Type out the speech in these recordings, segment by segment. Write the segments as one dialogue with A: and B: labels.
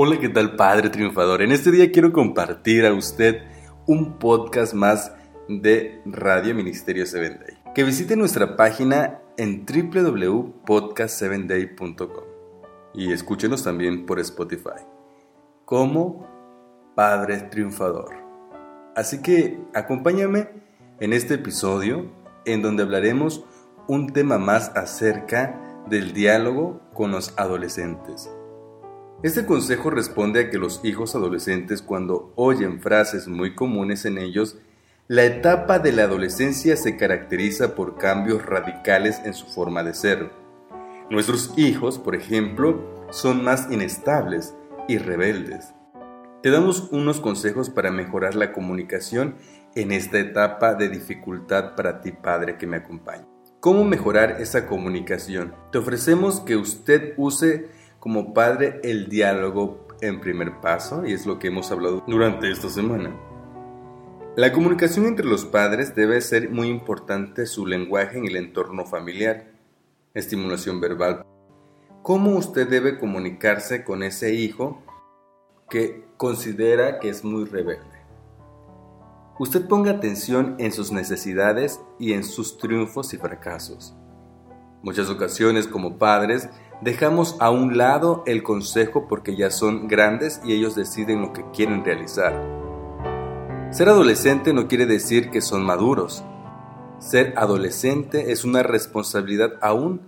A: Hola, ¿qué tal Padre Triunfador? En este día quiero compartir a usted un podcast más de Radio Ministerio 7 Day. Que visite nuestra página en www.podcast7day.com y escúchenos también por Spotify como Padre Triunfador. Así que acompáñame en este episodio en donde hablaremos un tema más acerca del diálogo con los adolescentes. Este consejo responde a que los hijos adolescentes cuando oyen frases muy comunes en ellos, la etapa de la adolescencia se caracteriza por cambios radicales en su forma de ser. Nuestros hijos, por ejemplo, son más inestables y rebeldes. Te damos unos consejos para mejorar la comunicación en esta etapa de dificultad para ti padre que me acompaña. ¿Cómo mejorar esa comunicación? Te ofrecemos que usted use como padre el diálogo en primer paso y es lo que hemos hablado durante esta semana. La comunicación entre los padres debe ser muy importante su lenguaje en el entorno familiar, estimulación verbal. ¿Cómo usted debe comunicarse con ese hijo que considera que es muy rebelde? Usted ponga atención en sus necesidades y en sus triunfos y fracasos. Muchas ocasiones como padres Dejamos a un lado el consejo porque ya son grandes y ellos deciden lo que quieren realizar. Ser adolescente no quiere decir que son maduros. Ser adolescente es una responsabilidad aún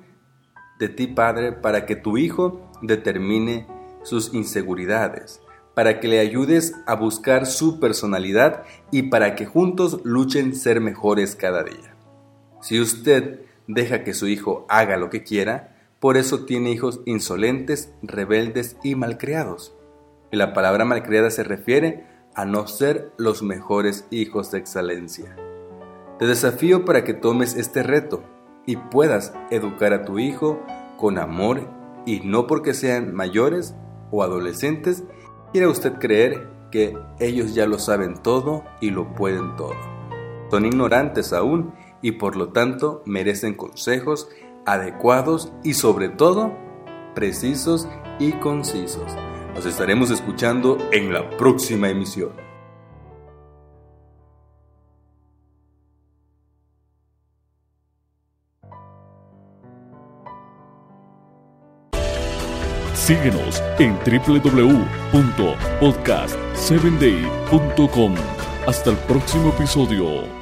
A: de ti padre para que tu hijo determine sus inseguridades, para que le ayudes a buscar su personalidad y para que juntos luchen ser mejores cada día. Si usted deja que su hijo haga lo que quiera, por eso tiene hijos insolentes, rebeldes y malcriados. Y la palabra malcriada se refiere a no ser los mejores hijos de excelencia. Te desafío para que tomes este reto y puedas educar a tu hijo con amor y no porque sean mayores o adolescentes, quiera usted creer que ellos ya lo saben todo y lo pueden todo. Son ignorantes aún y por lo tanto merecen consejos adecuados y sobre todo precisos y concisos. Nos estaremos escuchando en la próxima emisión.
B: Síguenos en www.podcast7day.com. Hasta el próximo episodio.